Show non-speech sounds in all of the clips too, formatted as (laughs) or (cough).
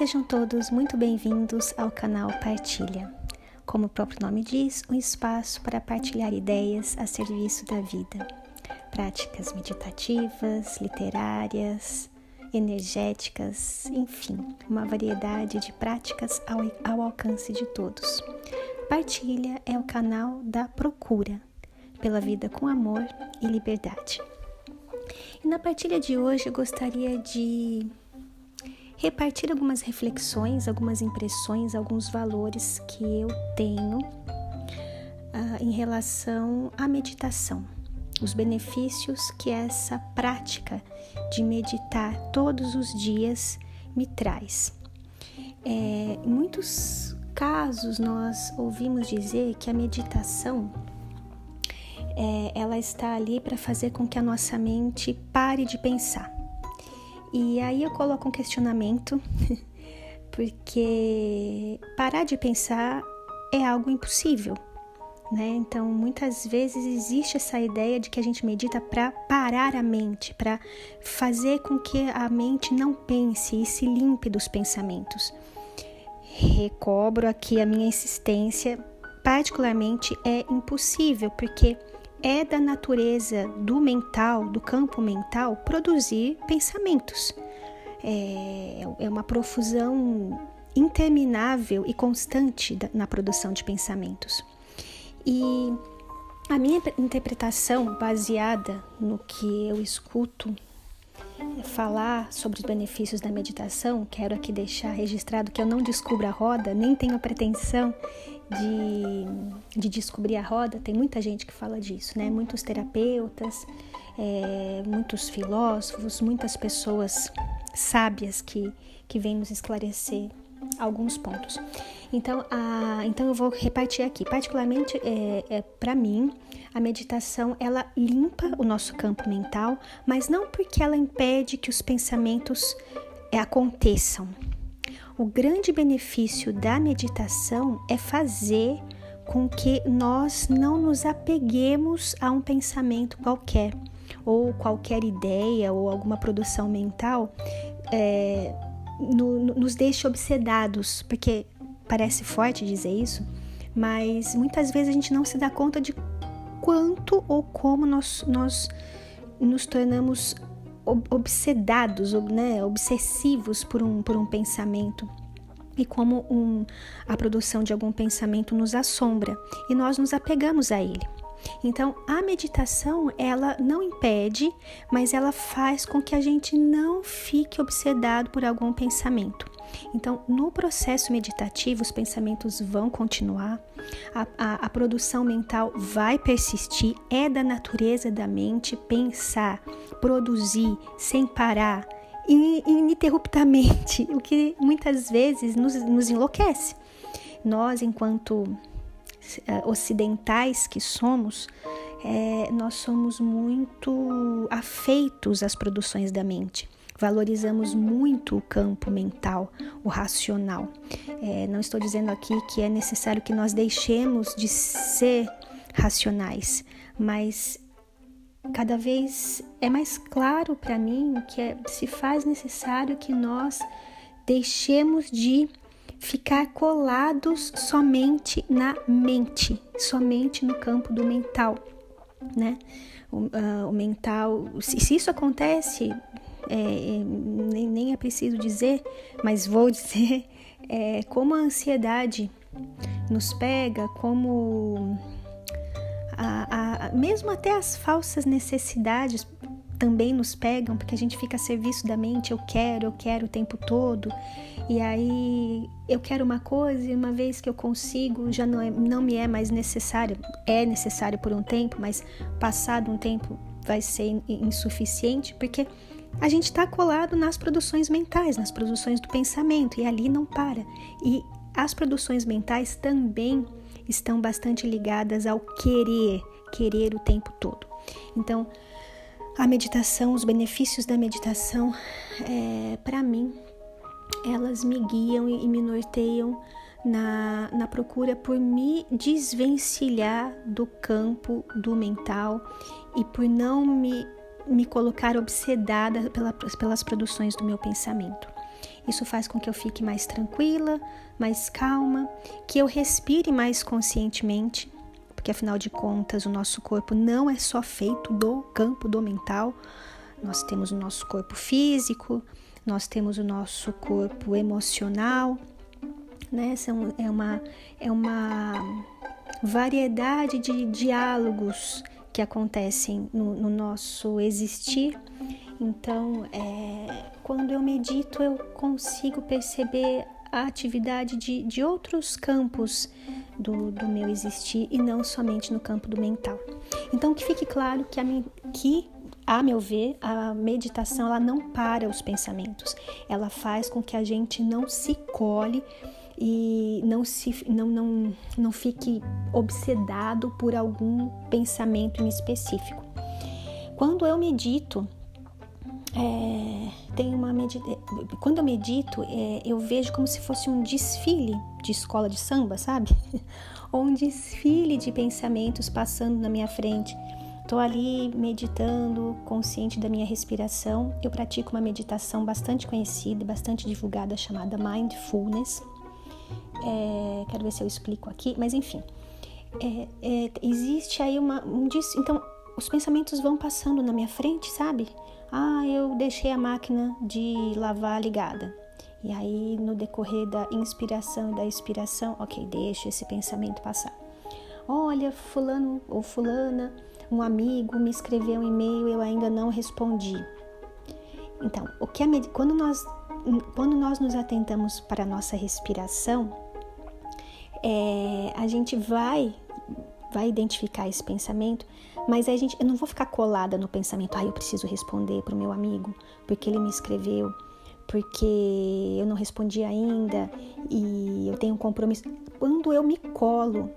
Sejam todos muito bem-vindos ao canal Partilha. Como o próprio nome diz, um espaço para partilhar ideias a serviço da vida. Práticas meditativas, literárias, energéticas, enfim, uma variedade de práticas ao, ao alcance de todos. Partilha é o canal da procura pela vida com amor e liberdade. E na partilha de hoje eu gostaria de repartir algumas reflexões, algumas impressões, alguns valores que eu tenho uh, em relação à meditação, os benefícios que essa prática de meditar todos os dias me traz. É, em muitos casos nós ouvimos dizer que a meditação é, ela está ali para fazer com que a nossa mente pare de pensar. E aí eu coloco um questionamento, (laughs) porque parar de pensar é algo impossível, né? Então, muitas vezes existe essa ideia de que a gente medita para parar a mente, para fazer com que a mente não pense e se limpe dos pensamentos. Recobro aqui a minha insistência, particularmente é impossível, porque é da natureza do mental, do campo mental, produzir pensamentos. É, é uma profusão interminável e constante na produção de pensamentos. E a minha interpretação, baseada no que eu escuto falar sobre os benefícios da meditação, quero aqui deixar registrado que eu não descubro a roda, nem tenho pretensão de, de descobrir a roda, tem muita gente que fala disso, né? Muitos terapeutas, é, muitos filósofos, muitas pessoas sábias que, que vêm nos esclarecer alguns pontos. Então, a, então eu vou repartir aqui. Particularmente, é, é para mim, a meditação ela limpa o nosso campo mental, mas não porque ela impede que os pensamentos é, aconteçam. O grande benefício da meditação é fazer com que nós não nos apeguemos a um pensamento qualquer, ou qualquer ideia, ou alguma produção mental. É, no, nos deixe obsedados, porque parece forte dizer isso, mas muitas vezes a gente não se dá conta de quanto ou como nós, nós nos tornamos obsedados, né, obsessivos por um, por um pensamento e como um, a produção de algum pensamento nos assombra e nós nos apegamos a ele. Então, a meditação, ela não impede, mas ela faz com que a gente não fique obsedado por algum pensamento. Então, no processo meditativo, os pensamentos vão continuar, a, a, a, produção mental vai persistir, é da natureza da mente pensar, produzir sem parar, ininterruptamente, (laughs) o que muitas vezes nos, nos enlouquece. Nós, enquanto eh, ocidentais que somos, é, nós somos muito afeitos às produções da mente. Valorizamos muito o campo mental, o racional. É, não estou dizendo aqui que é necessário que nós deixemos de ser racionais, mas cada vez é mais claro para mim que é, se faz necessário que nós deixemos de ficar colados somente na mente, somente no campo do mental, né? O, uh, o mental, se, se, isso acontece, é, é, nem, nem, é preciso dizer, mas vou (laughs) dizer, é, como a ansiedade nos pega, como a, a, mesmo até as falsas necessidades também nos pegam, porque a gente fica a serviço da mente, eu quero, eu quero o tempo todo. E aí eu quero uma coisa e uma vez que eu consigo, já não, é, não me é mais necessário. É necessário por um tempo, mas passado um tempo vai ser insuficiente, porque a gente está colado nas produções mentais, nas produções do pensamento, e ali não para. E as produções mentais também estão bastante ligadas ao querer, querer o tempo todo. Então, a meditação, os benefícios da meditação, é, para mim, elas me guiam e me norteiam na, na procura por me desvencilhar do campo do mental e por não me, me colocar obsedada pela, pelas produções do meu pensamento. Isso faz com que eu fique mais tranquila, mais calma, que eu respire mais conscientemente, porque afinal de contas o nosso corpo não é só feito do campo do mental. Nós temos o nosso corpo físico, nós temos o nosso corpo emocional, né? São, é, uma, é uma variedade de diálogos que acontecem no, no nosso existir. Então, é, quando eu medito, eu consigo perceber a atividade de, de outros campos do, do meu existir e não somente no campo do mental. Então, que fique claro que, a, que a meu ver, a meditação ela não para os pensamentos, ela faz com que a gente não se cole e não, se, não, não, não fique obsedado por algum pensamento em específico. Quando eu medito, é, tem uma medita... quando eu medito, é, eu vejo como se fosse um desfile de escola de samba, sabe? (laughs) Ou um desfile de pensamentos passando na minha frente. Estou ali meditando, consciente da minha respiração. Eu pratico uma meditação bastante conhecida, bastante divulgada, chamada Mindfulness. É, quero ver se eu explico aqui, mas enfim. É, é, existe aí uma. Um, então, os pensamentos vão passando na minha frente, sabe? Ah, eu deixei a máquina de lavar ligada. E aí, no decorrer da inspiração e da expiração, ok, deixa esse pensamento passar. Olha, fulano ou fulana, um amigo me escreveu um e-mail, eu ainda não respondi. Então, o que a, quando nós quando nós nos atentamos para a nossa respiração, é, a gente vai vai identificar esse pensamento, mas a gente, eu não vou ficar colada no pensamento, ah, eu preciso responder para o meu amigo, porque ele me escreveu, porque eu não respondi ainda e eu tenho um compromisso. Quando eu me colo,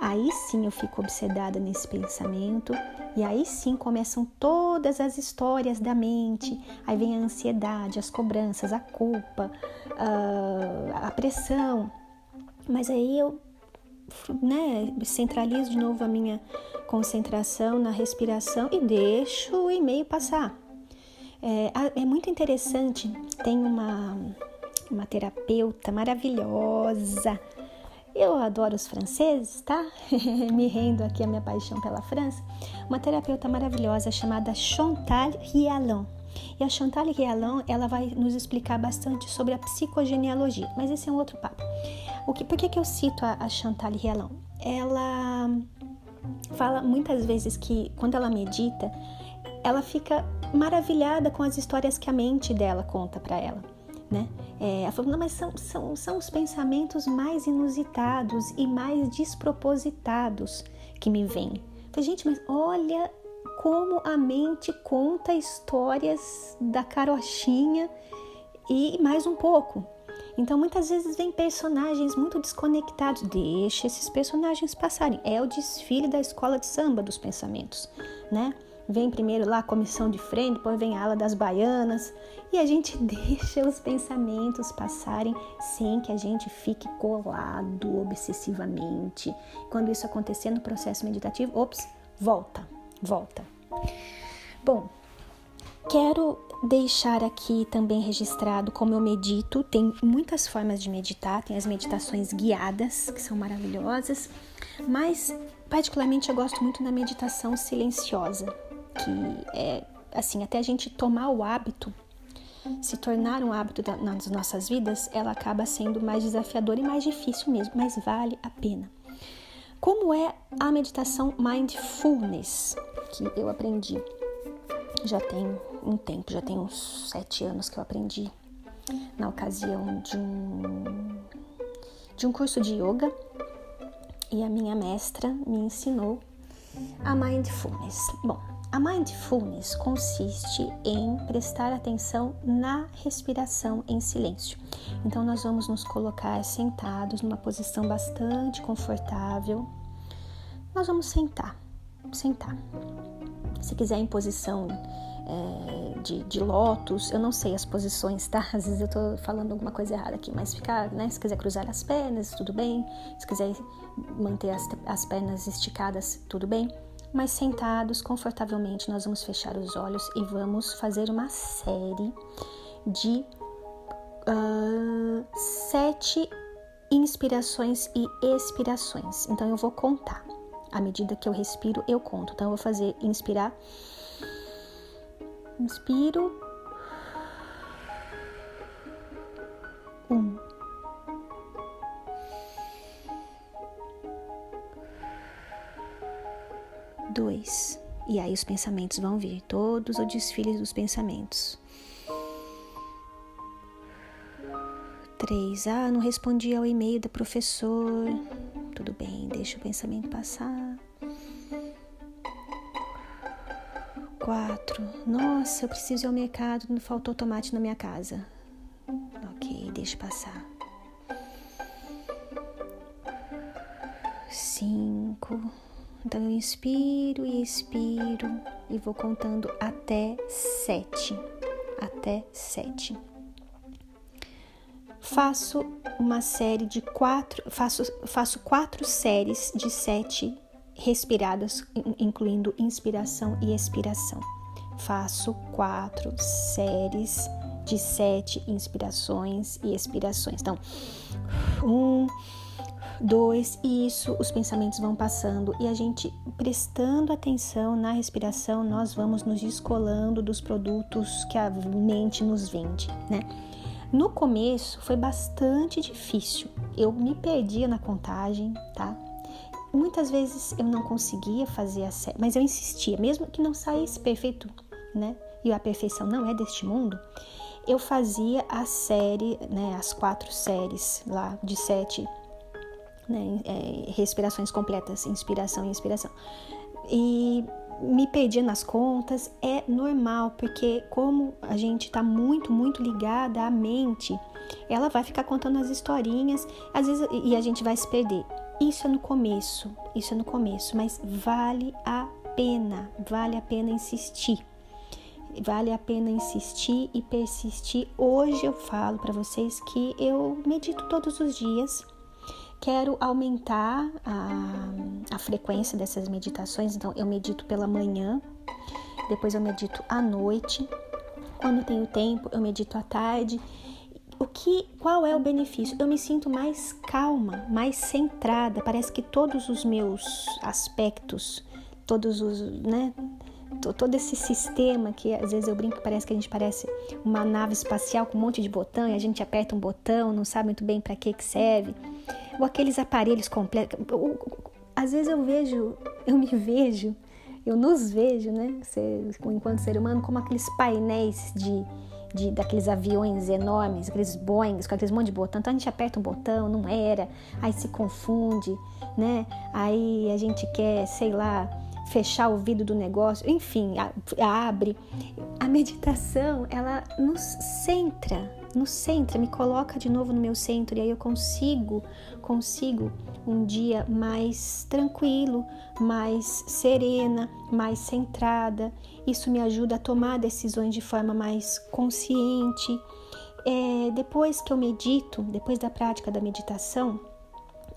aí sim eu fico obsedada nesse pensamento e aí sim começam todas as histórias da mente. Aí vem a ansiedade, as cobranças, a culpa, a pressão. Mas aí eu né, centralizo de novo a minha concentração na respiração e deixo o e-mail passar. É, é muito interessante, tem uma, uma terapeuta maravilhosa. Eu adoro os franceses, tá? (laughs) Me rendo aqui a minha paixão pela França. Uma terapeuta maravilhosa chamada Chantal Rialon. E a Chantal Rialon, ela vai nos explicar bastante sobre a psicogenealogia, mas esse é um outro papo. O que, por que, que eu cito a, a Chantal Rialon? Ela fala muitas vezes que quando ela medita, ela fica maravilhada com as histórias que a mente dela conta para ela, né? É, ela falou, não, mas são, são, são os pensamentos mais inusitados e mais despropositados que me vêm. Falei, gente, mas olha como a mente conta histórias da carochinha e mais um pouco. Então, muitas vezes vem personagens muito desconectados. Deixa esses personagens passarem. É o desfile da escola de samba dos pensamentos, né? Vem primeiro lá a comissão de frente, depois vem a ala das baianas e a gente (laughs) deixa os pensamentos passarem sem que a gente fique colado obsessivamente. Quando isso acontecer no processo meditativo, ops, volta, volta. Bom, quero deixar aqui também registrado como eu medito. Tem muitas formas de meditar, tem as meditações guiadas, que são maravilhosas, mas particularmente eu gosto muito da meditação silenciosa, que é assim, até a gente tomar o hábito, se tornar um hábito nas nossas vidas, ela acaba sendo mais desafiadora e mais difícil mesmo, mas vale a pena. Como é a meditação mindfulness que eu aprendi? Já tem um tempo, já tem uns sete anos que eu aprendi na ocasião de um, de um curso de yoga e a minha mestra me ensinou a mindfulness. Bom, a mindfulness consiste em prestar atenção na respiração em silêncio. Então, nós vamos nos colocar sentados numa posição bastante confortável. Nós vamos sentar, sentar. Se quiser em posição é, de, de lótus, eu não sei as posições, tá? Às vezes eu tô falando alguma coisa errada aqui, mas ficar, né? Se quiser cruzar as pernas, tudo bem. Se quiser manter as, as pernas esticadas, tudo bem. Mas sentados confortavelmente, nós vamos fechar os olhos e vamos fazer uma série de uh, sete inspirações e expirações. Então eu vou contar. À medida que eu respiro, eu conto. Então eu vou fazer inspirar. Inspiro. Um. Dois. E aí os pensamentos vão vir, todos o desfile dos pensamentos. Três. Ah, não respondi ao e-mail da professor. Tudo bem, deixa o pensamento passar. Quatro. Nossa, eu preciso ir ao mercado, não faltou tomate na minha casa. Ok, deixa passar. Cinco. Então eu inspiro e expiro e vou contando até sete. Até sete. Faço uma série de quatro, faço, faço quatro séries de sete respiradas, incluindo inspiração e expiração. Faço quatro séries de sete inspirações e expirações. Então, um, Dois, isso, os pensamentos vão passando e a gente prestando atenção na respiração, nós vamos nos descolando dos produtos que a mente nos vende, né? No começo foi bastante difícil. Eu me perdia na contagem, tá? Muitas vezes eu não conseguia fazer a série, mas eu insistia, mesmo que não saísse perfeito, né? E a perfeição não é deste mundo. Eu fazia a série, né? As quatro séries lá de sete né, é, respirações completas, inspiração e expiração. E me perdia nas contas, é normal, porque como a gente está muito, muito ligada à mente, ela vai ficar contando as historinhas, às vezes, e a gente vai se perder. Isso é no começo, isso é no começo, mas vale a pena, vale a pena insistir. Vale a pena insistir e persistir. Hoje eu falo para vocês que eu medito todos os dias, Quero aumentar a, a frequência dessas meditações, então eu medito pela manhã, depois eu medito à noite. Quando tenho tempo, eu medito à tarde. Que, qual é o benefício? Eu me sinto mais calma, mais centrada. Parece que todos os meus aspectos, todos os, né, todo esse sistema que às vezes eu brinco parece que a gente parece uma nave espacial com um monte de botão e a gente aperta um botão, não sabe muito bem para que que serve ou aqueles aparelhos completos. Às vezes eu vejo, eu me vejo, eu nos vejo, né, enquanto ser humano, como aqueles painéis de, de daqueles aviões enormes, aqueles Boeings, com aqueles monte de botão. Então a gente aperta um botão, não era, aí se confunde, né? Aí a gente quer, sei lá, fechar o vidro do negócio, enfim, abre. A meditação, ela nos centra, nos centra, me coloca de novo no meu centro e aí eu consigo, consigo um dia mais tranquilo, mais serena, mais centrada. Isso me ajuda a tomar decisões de forma mais consciente. É, depois que eu medito, depois da prática da meditação,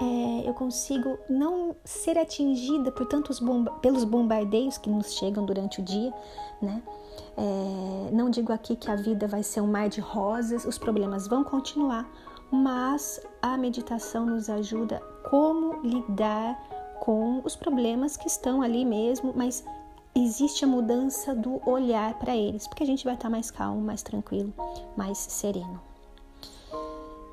é, eu consigo não ser atingida por tantos bomba pelos bombardeios que nos chegam durante o dia, né? É, não digo aqui que a vida vai ser um mar de rosas, os problemas vão continuar, mas a meditação nos ajuda como lidar com os problemas que estão ali mesmo, mas existe a mudança do olhar para eles, porque a gente vai estar mais calmo, mais tranquilo, mais sereno.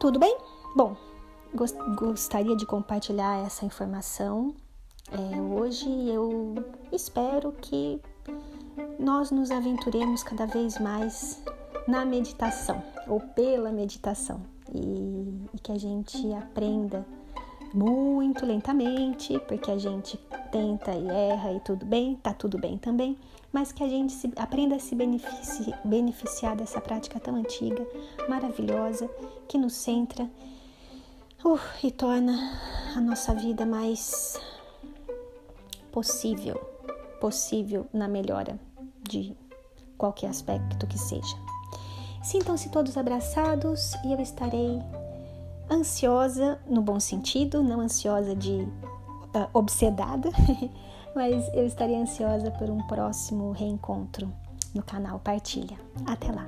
Tudo bem? Bom, gostaria de compartilhar essa informação é, hoje. Eu espero que nós nos aventuremos cada vez mais na meditação ou pela meditação. E, e que a gente aprenda muito lentamente, porque a gente tenta e erra e tudo bem, tá tudo bem também, mas que a gente se, aprenda a se benefici, beneficiar dessa prática tão antiga, maravilhosa, que nos centra uh, e torna a nossa vida mais possível, possível na melhora de qualquer aspecto que seja. Sintam-se todos abraçados e eu estarei ansiosa no bom sentido, não ansiosa de uh, obsedada, (laughs) mas eu estarei ansiosa por um próximo reencontro no canal Partilha. Até lá!